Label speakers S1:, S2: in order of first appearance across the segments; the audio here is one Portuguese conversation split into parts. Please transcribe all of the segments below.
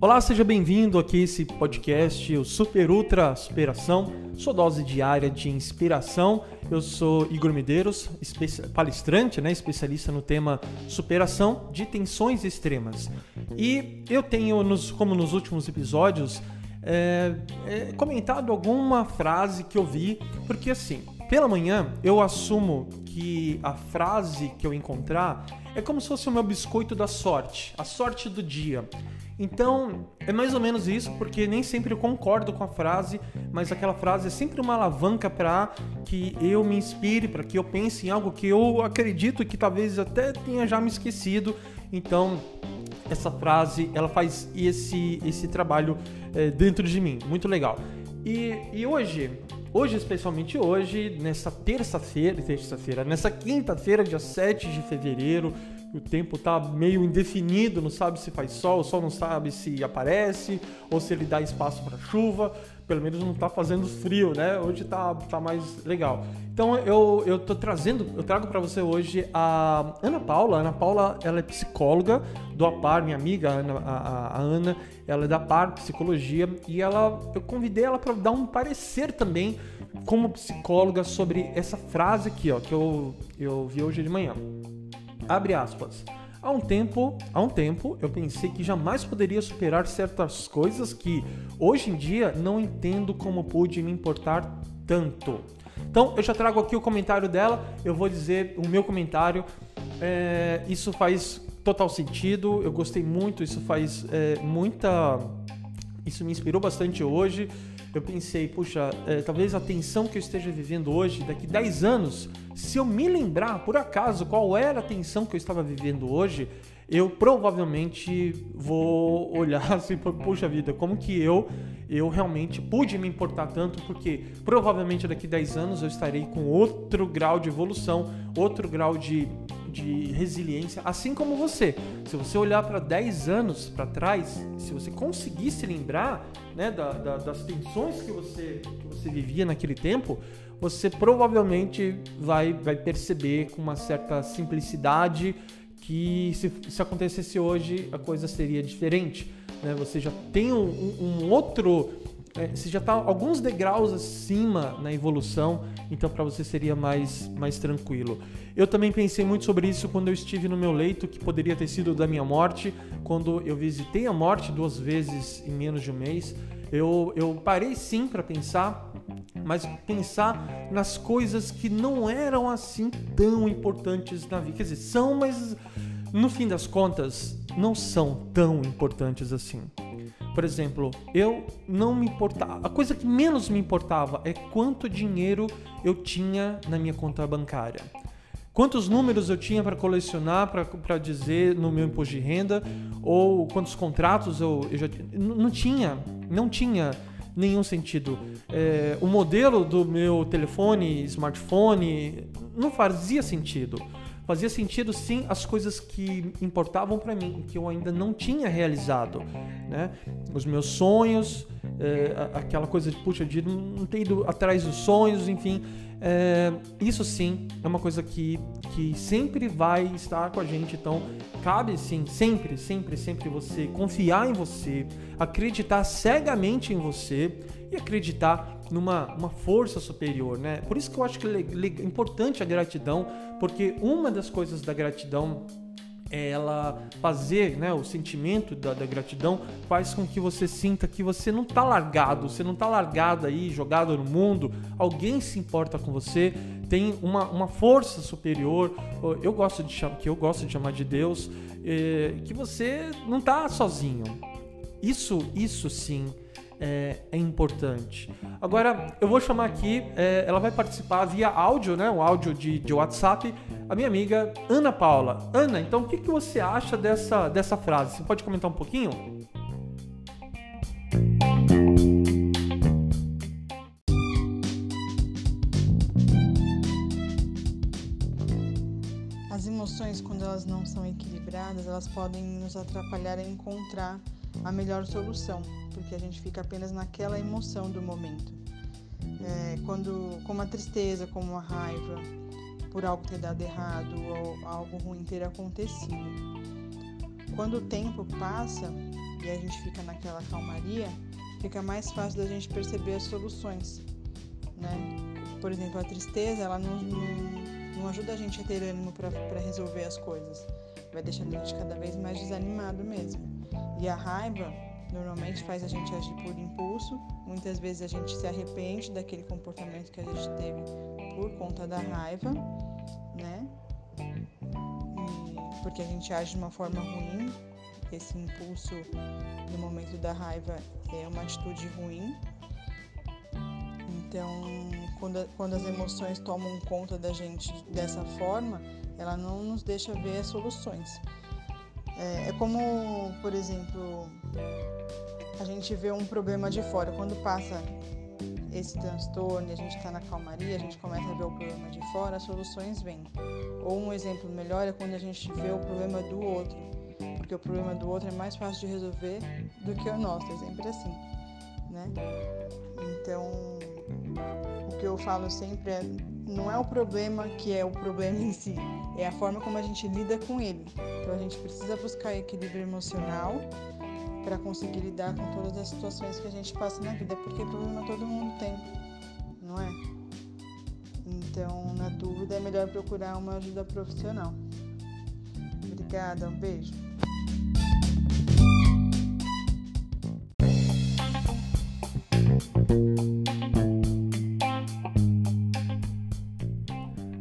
S1: Olá, seja bem-vindo aqui a esse podcast, o Super Ultra Superação, sua dose diária de inspiração. Eu sou Igor Medeiros, palestrante, né, especialista no tema superação de tensões extremas. E eu tenho, nos, como nos últimos episódios, é, é, comentado alguma frase que eu vi, porque assim, pela manhã eu assumo que a frase que eu encontrar é como se fosse o meu biscoito da sorte, a sorte do dia. Então, é mais ou menos isso, porque nem sempre eu concordo com a frase, mas aquela frase é sempre uma alavanca para que eu me inspire, para que eu pense em algo que eu acredito que talvez até tenha já me esquecido. Então, essa frase, ela faz esse, esse trabalho é, dentro de mim. Muito legal. E, e hoje, hoje, especialmente hoje, nessa terça-feira, terça-feira, nessa quinta-feira, dia 7 de fevereiro, o tempo tá meio indefinido, não sabe se faz sol, o sol não sabe se aparece ou se ele dá espaço para chuva. Pelo menos não tá fazendo frio, né? Hoje tá, tá mais legal. Então eu, eu tô trazendo, eu trago para você hoje a Ana Paula. A Ana Paula, ela é psicóloga do APAR, minha amiga Ana, a, a Ana, ela é da APAR Psicologia e ela, eu convidei ela para dar um parecer também como psicóloga sobre essa frase aqui, ó, que eu, eu vi hoje de manhã. Abre aspas. Há um tempo, há um tempo, eu pensei que jamais poderia superar certas coisas que hoje em dia não entendo como pude me importar tanto. Então, eu já trago aqui o comentário dela, eu vou dizer o meu comentário. É, isso faz total sentido, eu gostei muito, isso faz é, muita. Isso me inspirou bastante hoje eu pensei, puxa, é, talvez a tensão que eu esteja vivendo hoje, daqui 10 anos, se eu me lembrar por acaso qual era a tensão que eu estava vivendo hoje, eu provavelmente vou olhar assim, puxa vida, como que eu eu realmente pude me importar tanto, porque provavelmente daqui 10 anos eu estarei com outro grau de evolução, outro grau de, de resiliência, assim como você. Se você olhar para 10 anos para trás, se você conseguir se lembrar né, da, da, das tensões que você, que você vivia naquele tempo, você provavelmente vai, vai perceber com uma certa simplicidade que se, se acontecesse hoje a coisa seria diferente. Né? Você já tem um, um outro é, você já está alguns degraus acima na evolução, então para você seria mais, mais tranquilo. Eu também pensei muito sobre isso quando eu estive no meu leito, que poderia ter sido da minha morte, quando eu visitei a morte duas vezes em menos de um mês. Eu, eu parei sim para pensar, mas pensar nas coisas que não eram assim tão importantes na vida. Quer dizer, são, mas no fim das contas, não são tão importantes assim. Por exemplo, eu não me importava. A coisa que menos me importava é quanto dinheiro eu tinha na minha conta bancária. Quantos números eu tinha para colecionar, para dizer no meu imposto de renda, ou quantos contratos eu, eu já não tinha, não tinha nenhum sentido. É, o modelo do meu telefone, smartphone, não fazia sentido fazia sentido sim as coisas que importavam para mim, que eu ainda não tinha realizado, né? Os meus sonhos, é, aquela coisa de puxa, de não ter ido atrás dos sonhos, enfim, é, isso sim é uma coisa que, que sempre vai estar com a gente. Então, cabe sim, sempre, sempre, sempre você confiar em você, acreditar cegamente em você e acreditar numa uma força superior, né? Por isso que eu acho que é importante a gratidão, porque uma das coisas da gratidão ela fazer, né, o sentimento da, da, gratidão faz com que você sinta que você não está largado, você não está largado aí, jogado no mundo, alguém se importa com você, tem uma, uma força superior, eu gosto de chamar, que eu gosto de chamar de Deus, é, que você não está sozinho. Isso, isso sim é, é, importante. Agora, eu vou chamar aqui, é, ela vai participar via áudio, né? Um áudio de, de WhatsApp, a minha amiga Ana Paula. Ana, então o que, que você acha dessa, dessa frase? Você pode comentar um pouquinho?
S2: As emoções, quando elas não são equilibradas, elas podem nos atrapalhar a encontrar a melhor solução, porque a gente fica apenas naquela emoção do momento. É, quando, como a tristeza, como a raiva, por algo ter dado errado ou algo ruim ter acontecido. Quando o tempo passa e a gente fica naquela calmaria, fica mais fácil da gente perceber as soluções, né? Por exemplo, a tristeza, ela não, não, não ajuda a gente a ter ânimo para resolver as coisas, vai deixando a gente cada vez mais desanimado mesmo. E a raiva normalmente faz a gente agir por impulso, muitas vezes a gente se arrepende daquele comportamento que a gente teve por conta da raiva, né? E porque a gente age de uma forma ruim, esse impulso no momento da raiva é uma atitude ruim. Então, quando, quando as emoções tomam conta da gente dessa forma, ela não nos deixa ver as soluções. É, é como, por exemplo, a gente vê um problema de fora. Quando passa esse transtorno e a gente está na calmaria, a gente começa a ver o problema de fora, as soluções vêm. Ou um exemplo melhor é quando a gente vê o problema do outro, porque o problema do outro é mais fácil de resolver do que o nosso, é sempre assim, né? Então, que eu falo sempre é não é o problema que é o problema em si, é a forma como a gente lida com ele. Então a gente precisa buscar equilíbrio emocional para conseguir lidar com todas as situações que a gente passa na vida, porque problema todo mundo tem, não é? Então, na dúvida, é melhor procurar uma ajuda profissional. Obrigada, um beijo.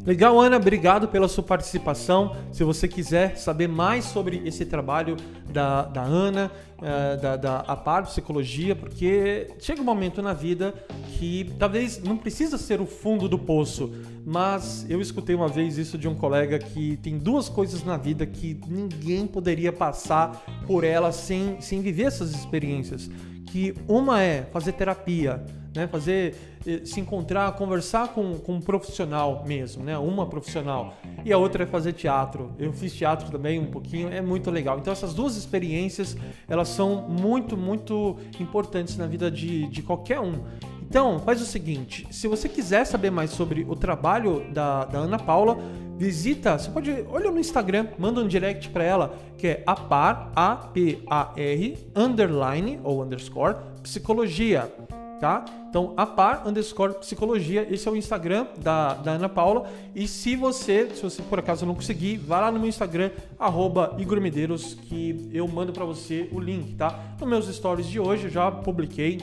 S1: Legal, Ana, obrigado pela sua participação. Se você quiser saber mais sobre esse trabalho da, da Ana, uh, da, da a par psicologia, porque chega um momento na vida que talvez não precisa ser o fundo do poço, mas eu escutei uma vez isso de um colega que tem duas coisas na vida que ninguém poderia passar por elas sem, sem viver essas experiências. Que uma é fazer terapia, né? Fazer eh, se encontrar, conversar com, com um profissional mesmo, né? Uma profissional. E a outra é fazer teatro. Eu fiz teatro também um pouquinho, é muito legal. Então essas duas experiências, elas são muito, muito importantes na vida de, de qualquer um. Então, faz o seguinte: se você quiser saber mais sobre o trabalho da, da Ana Paula, visita, você pode, olha no Instagram, manda um direct para ela, que é apar, A-P-A-R, underline ou underscore, psicologia tá? Então, a par underscore psicologia, esse é o Instagram da, da Ana Paula. E se você, se você por acaso não conseguir, vá lá no meu Instagram, arroba Igor Medeiros, que eu mando para você o link, tá? Nos meus stories de hoje eu já publiquei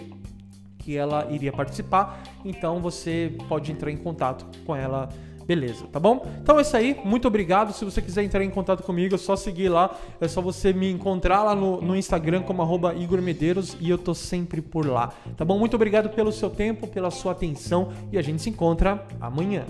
S1: que ela iria participar, então você pode entrar em contato com ela Beleza, tá bom? Então é isso aí, muito obrigado. Se você quiser entrar em contato comigo, é só seguir lá. É só você me encontrar lá no, no Instagram como Igor Medeiros e eu tô sempre por lá. Tá bom? Muito obrigado pelo seu tempo, pela sua atenção e a gente se encontra amanhã.